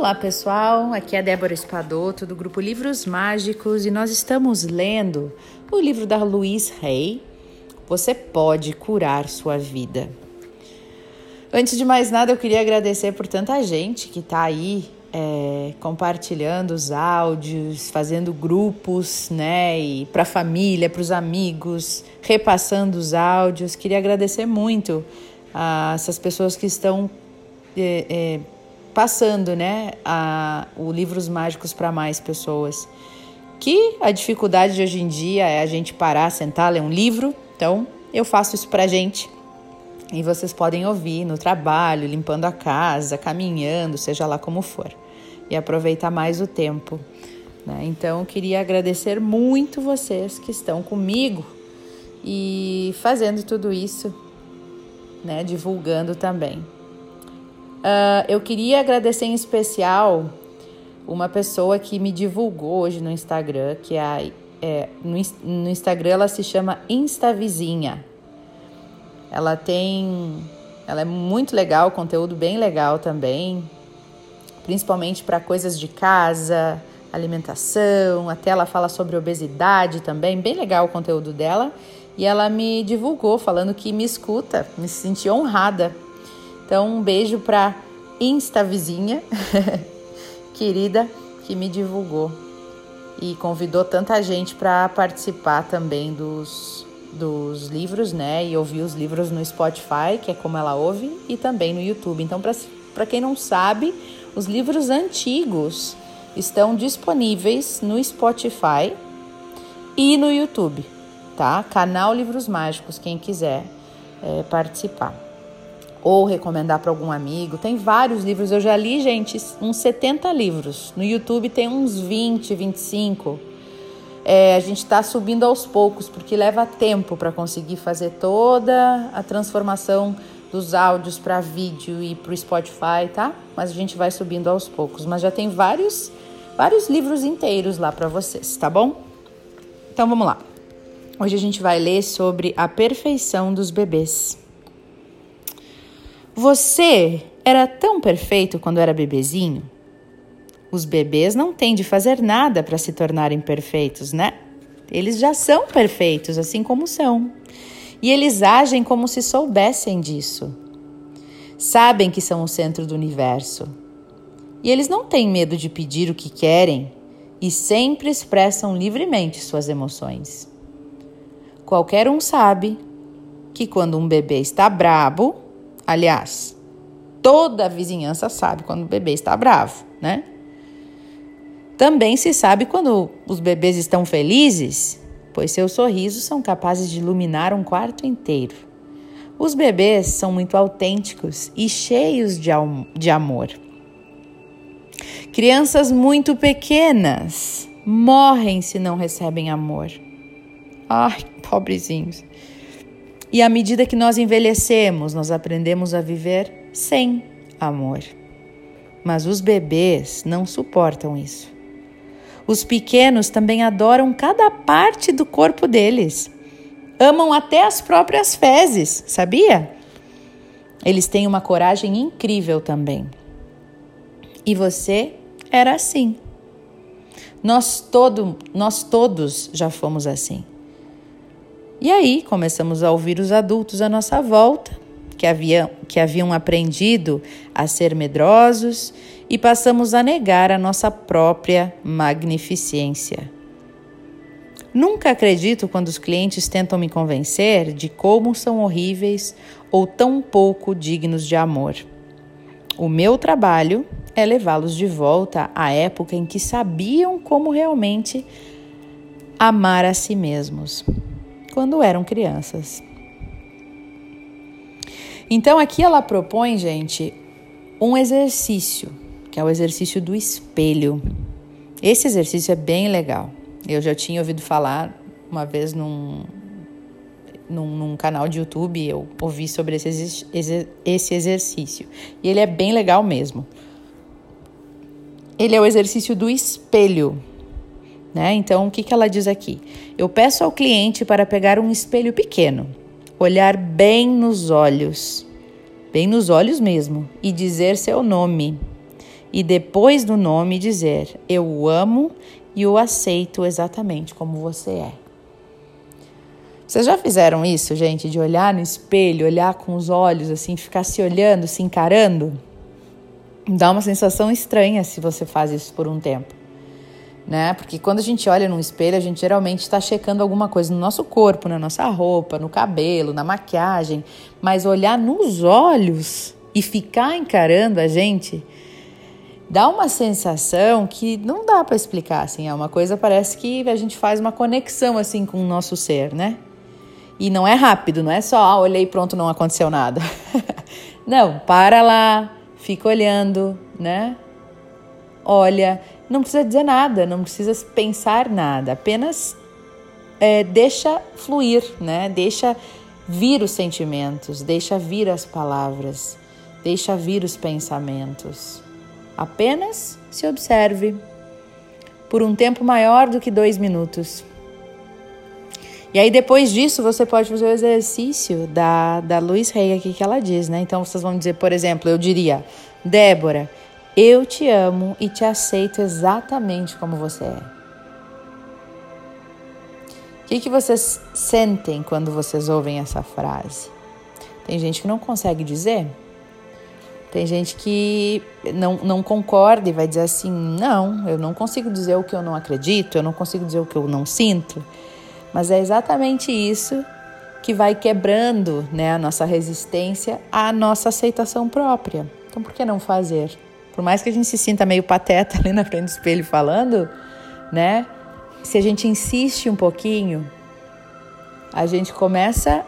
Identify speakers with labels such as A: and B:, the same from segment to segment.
A: Olá pessoal, aqui é Débora Espadoto do grupo Livros Mágicos e nós estamos lendo o livro da Louise Hay, Você Pode Curar Sua Vida. Antes de mais nada, eu queria agradecer por tanta gente que está aí é, compartilhando os áudios, fazendo grupos, né, e para a família, para os amigos, repassando os áudios. Queria agradecer muito a essas pessoas que estão é, é, passando, né, a, o livros mágicos para mais pessoas. Que a dificuldade de hoje em dia é a gente parar, sentar, ler um livro. Então, eu faço isso para gente e vocês podem ouvir no trabalho, limpando a casa, caminhando, seja lá como for, e aproveitar mais o tempo. Né? Então, queria agradecer muito vocês que estão comigo e fazendo tudo isso, né? divulgando também. Uh, eu queria agradecer em especial uma pessoa que me divulgou hoje no Instagram, que é, a, é no, no Instagram ela se chama Instavizinha. Ela tem. Ela é muito legal, conteúdo bem legal também, principalmente para coisas de casa, alimentação, até ela fala sobre obesidade também, bem legal o conteúdo dela. E ela me divulgou falando que me escuta, me senti honrada. Então, um beijo para Insta Vizinha, querida, que me divulgou e convidou tanta gente para participar também dos, dos livros, né? E ouvir os livros no Spotify, que é como ela ouve, e também no YouTube. Então, para quem não sabe, os livros antigos estão disponíveis no Spotify e no YouTube, tá? Canal Livros Mágicos, quem quiser é, participar. Ou recomendar para algum amigo. Tem vários livros, eu já li, gente, uns 70 livros. No YouTube tem uns 20, 25 é, a gente está subindo aos poucos, porque leva tempo para conseguir fazer toda a transformação dos áudios para vídeo e para o Spotify, tá? Mas a gente vai subindo aos poucos. Mas já tem vários, vários livros inteiros lá para vocês, tá bom? Então vamos lá. Hoje a gente vai ler sobre a perfeição dos bebês. Você era tão perfeito quando era bebezinho? Os bebês não têm de fazer nada para se tornarem perfeitos, né? Eles já são perfeitos, assim como são. E eles agem como se soubessem disso. Sabem que são o centro do universo. E eles não têm medo de pedir o que querem e sempre expressam livremente suas emoções. Qualquer um sabe que quando um bebê está brabo, aliás, toda a vizinhança sabe quando o bebê está bravo, né? Também se sabe quando os bebês estão felizes, pois seus sorrisos são capazes de iluminar um quarto inteiro. Os bebês são muito autênticos e cheios de, de amor. Crianças muito pequenas morrem se não recebem amor. Ai, pobrezinhos. E à medida que nós envelhecemos, nós aprendemos a viver sem amor. Mas os bebês não suportam isso. Os pequenos também adoram cada parte do corpo deles. Amam até as próprias fezes, sabia? Eles têm uma coragem incrível também. E você era assim. Nós, todo, nós todos já fomos assim. E aí começamos a ouvir os adultos à nossa volta, que haviam, que haviam aprendido a ser medrosos e passamos a negar a nossa própria magnificência. Nunca acredito quando os clientes tentam me convencer de como são horríveis ou tão pouco dignos de amor. O meu trabalho é levá-los de volta à época em que sabiam como realmente amar a si mesmos, quando eram crianças. Então aqui ela propõe, gente, um exercício que é o exercício do espelho. Esse exercício é bem legal. Eu já tinha ouvido falar uma vez num, num, num canal de YouTube, eu ouvi sobre esse, esse exercício. E ele é bem legal mesmo. Ele é o exercício do espelho. Né? Então, o que, que ela diz aqui? Eu peço ao cliente para pegar um espelho pequeno, olhar bem nos olhos, bem nos olhos mesmo, e dizer seu nome e depois do nome dizer: Eu o amo e o aceito exatamente como você é. Vocês já fizeram isso, gente, de olhar no espelho, olhar com os olhos assim, ficar se olhando, se encarando? Dá uma sensação estranha se você faz isso por um tempo. Né? Porque quando a gente olha no espelho, a gente geralmente está checando alguma coisa no nosso corpo, na nossa roupa, no cabelo, na maquiagem, mas olhar nos olhos e ficar encarando a gente dá uma sensação que não dá para explicar assim, é uma coisa parece que a gente faz uma conexão assim com o nosso ser, né? E não é rápido, não é só, ah, olhei pronto, não aconteceu nada. não, para lá, fica olhando, né? Olha, não precisa dizer nada, não precisa pensar nada, apenas é, deixa fluir, né? Deixa vir os sentimentos, deixa vir as palavras, deixa vir os pensamentos. Apenas se observe por um tempo maior do que dois minutos. E aí, depois disso, você pode fazer o exercício da, da Luiz Rey aqui que ela diz, né? Então, vocês vão dizer, por exemplo, eu diria, Débora, eu te amo e te aceito exatamente como você é. O que, que vocês sentem quando vocês ouvem essa frase? Tem gente que não consegue dizer. Tem gente que não, não concorda e vai dizer assim: não, eu não consigo dizer o que eu não acredito, eu não consigo dizer o que eu não sinto. Mas é exatamente isso que vai quebrando né, a nossa resistência à nossa aceitação própria. Então, por que não fazer? Por mais que a gente se sinta meio pateta ali na frente do espelho falando, né? Se a gente insiste um pouquinho, a gente começa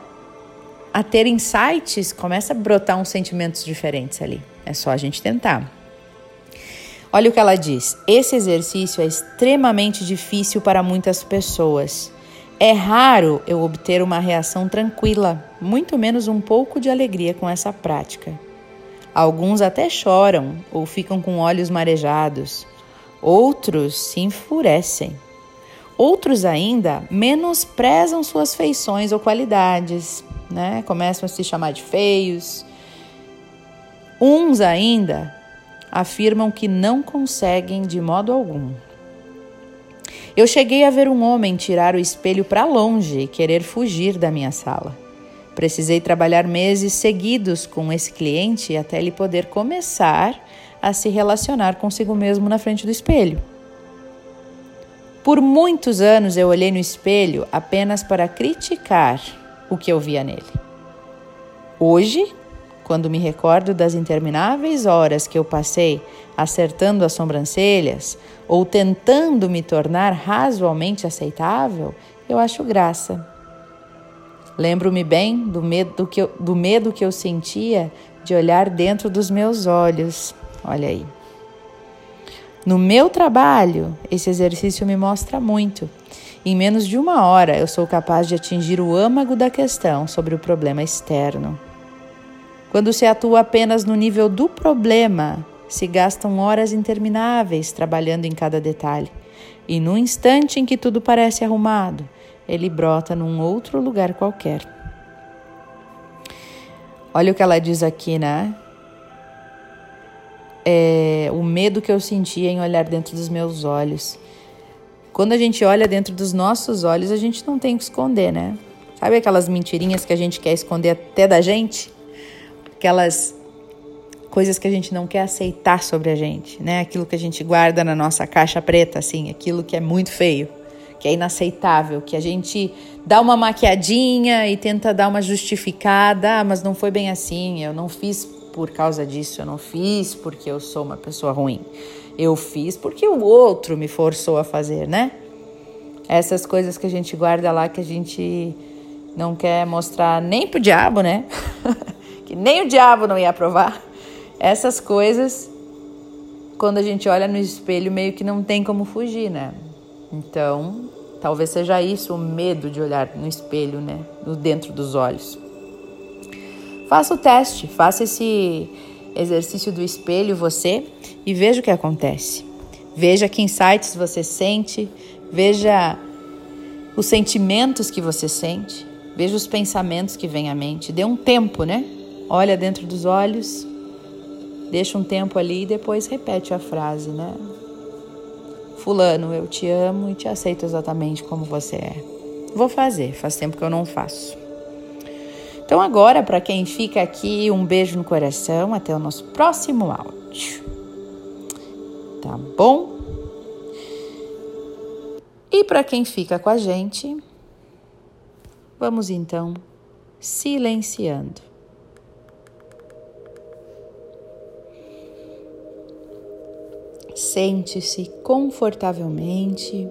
A: a ter insights, começa a brotar uns sentimentos diferentes ali. É só a gente tentar. Olha o que ela diz: esse exercício é extremamente difícil para muitas pessoas. É raro eu obter uma reação tranquila, muito menos um pouco de alegria com essa prática. Alguns até choram ou ficam com olhos marejados. Outros se enfurecem. Outros ainda menosprezam suas feições ou qualidades, né? Começam a se chamar de feios. Uns ainda afirmam que não conseguem de modo algum. Eu cheguei a ver um homem tirar o espelho para longe e querer fugir da minha sala. Precisei trabalhar meses seguidos com esse cliente até ele poder começar a se relacionar consigo mesmo na frente do espelho. Por muitos anos eu olhei no espelho apenas para criticar o que eu via nele. Hoje, quando me recordo das intermináveis horas que eu passei acertando as sobrancelhas ou tentando me tornar razoavelmente aceitável, eu acho graça. Lembro-me bem do medo que, eu, do medo que eu sentia de olhar dentro dos meus olhos. Olha aí. No meu trabalho, esse exercício me mostra muito. Em menos de uma hora, eu sou capaz de atingir o âmago da questão sobre o problema externo. Quando se atua apenas no nível do problema, se gastam horas intermináveis trabalhando em cada detalhe. E no instante em que tudo parece arrumado, ele brota num outro lugar qualquer. Olha o que ela diz aqui, né? É, o medo que eu sentia em olhar dentro dos meus olhos. Quando a gente olha dentro dos nossos olhos, a gente não tem que esconder, né? Sabe aquelas mentirinhas que a gente quer esconder até da gente? Aquelas coisas que a gente não quer aceitar sobre a gente, né? Aquilo que a gente guarda na nossa caixa preta, assim, aquilo que é muito feio, que é inaceitável, que a gente dá uma maquiadinha e tenta dar uma justificada, ah, mas não foi bem assim, eu não fiz por causa disso, eu não fiz porque eu sou uma pessoa ruim. Eu fiz porque o outro me forçou a fazer, né? Essas coisas que a gente guarda lá que a gente não quer mostrar nem pro diabo, né? que nem o diabo não ia aprovar. Essas coisas, quando a gente olha no espelho, meio que não tem como fugir, né? Então, talvez seja isso o medo de olhar no espelho, né? No dentro dos olhos. Faça o teste, faça esse exercício do espelho você e veja o que acontece. Veja que insights você sente, veja os sentimentos que você sente, veja os pensamentos que vêm à mente. Dê um tempo, né? Olha dentro dos olhos Deixa um tempo ali e depois repete a frase, né? Fulano, eu te amo e te aceito exatamente como você é. Vou fazer, faz tempo que eu não faço. Então, agora, para quem fica aqui, um beijo no coração. Até o nosso próximo áudio. Tá bom? E para quem fica com a gente, vamos então silenciando. Sente-se confortavelmente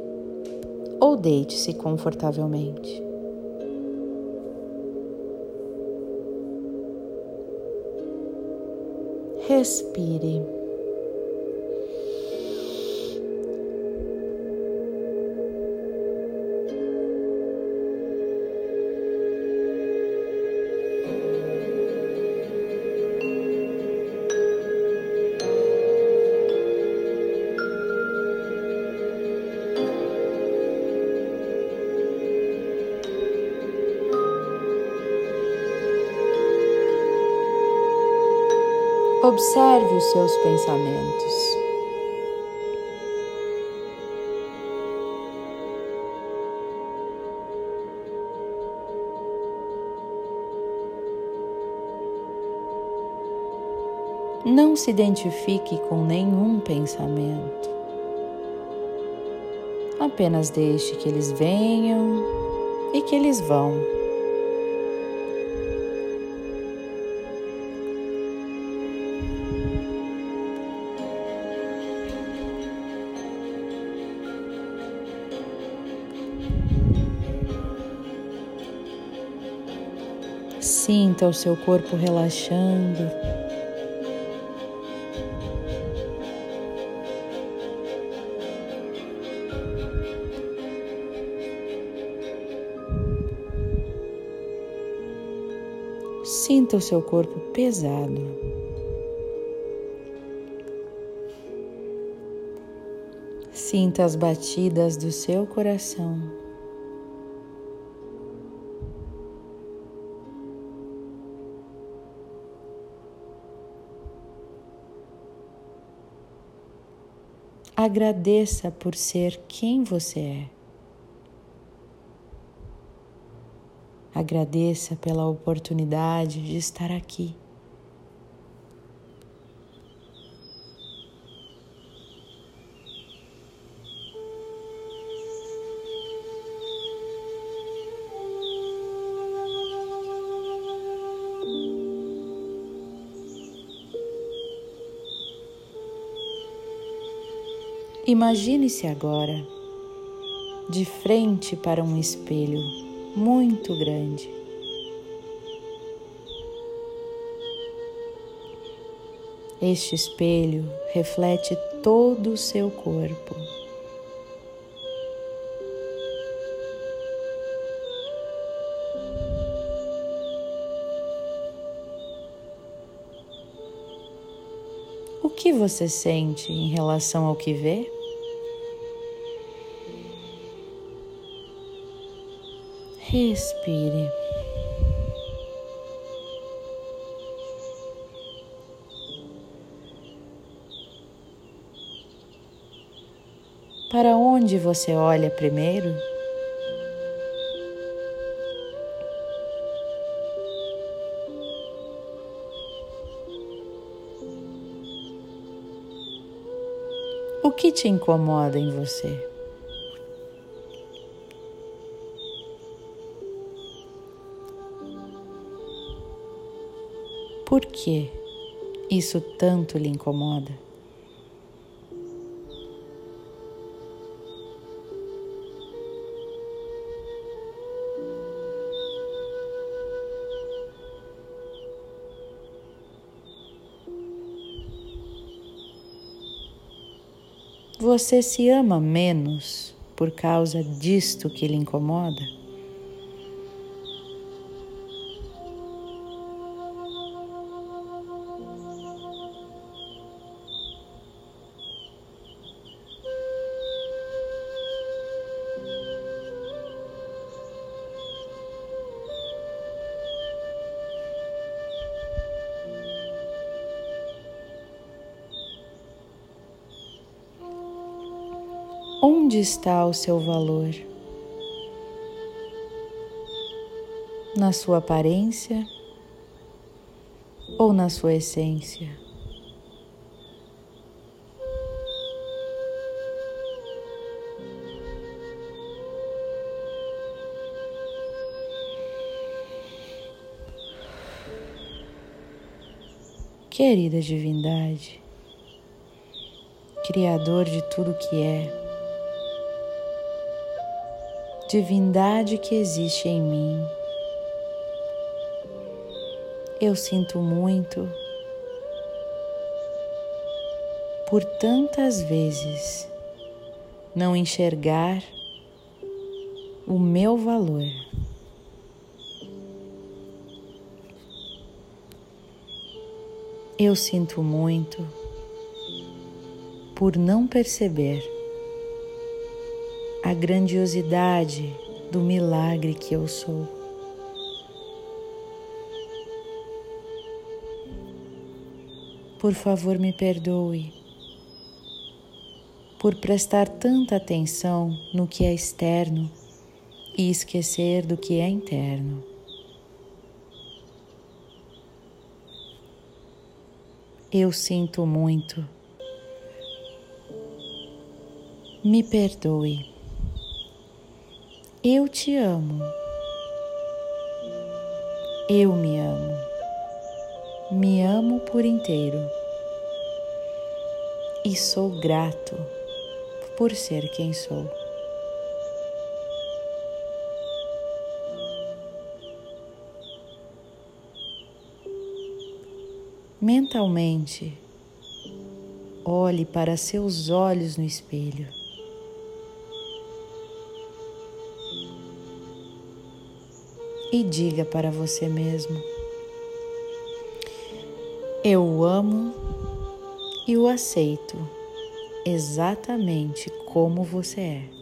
A: ou deite-se confortavelmente. Respire. Observe os seus pensamentos. Não se identifique com nenhum pensamento. Apenas deixe que eles venham e que eles vão. Sinta o seu corpo relaxando. Sinta o seu corpo pesado. Sinta as batidas do seu coração. Agradeça por ser quem você é. Agradeça pela oportunidade de estar aqui. Imagine-se agora de frente para um espelho muito grande. Este espelho reflete todo o seu corpo. Que você sente em relação ao que vê? Respire. Para onde você olha primeiro? Que te incomoda em você? Por que isso tanto lhe incomoda? Você se ama menos por causa disto que lhe incomoda? Onde está o seu valor? Na sua aparência ou na sua essência? Querida Divindade, Criador de tudo que é, divindade que existe em mim. Eu sinto muito por tantas vezes não enxergar o meu valor. Eu sinto muito por não perceber a grandiosidade do milagre que eu sou. Por favor, me perdoe por prestar tanta atenção no que é externo e esquecer do que é interno. Eu sinto muito. Me perdoe. Eu te amo. Eu me amo. Me amo por inteiro. E sou grato por ser quem sou. Mentalmente, olhe para seus olhos no espelho. E diga para você mesmo: Eu o amo e o aceito exatamente como você é.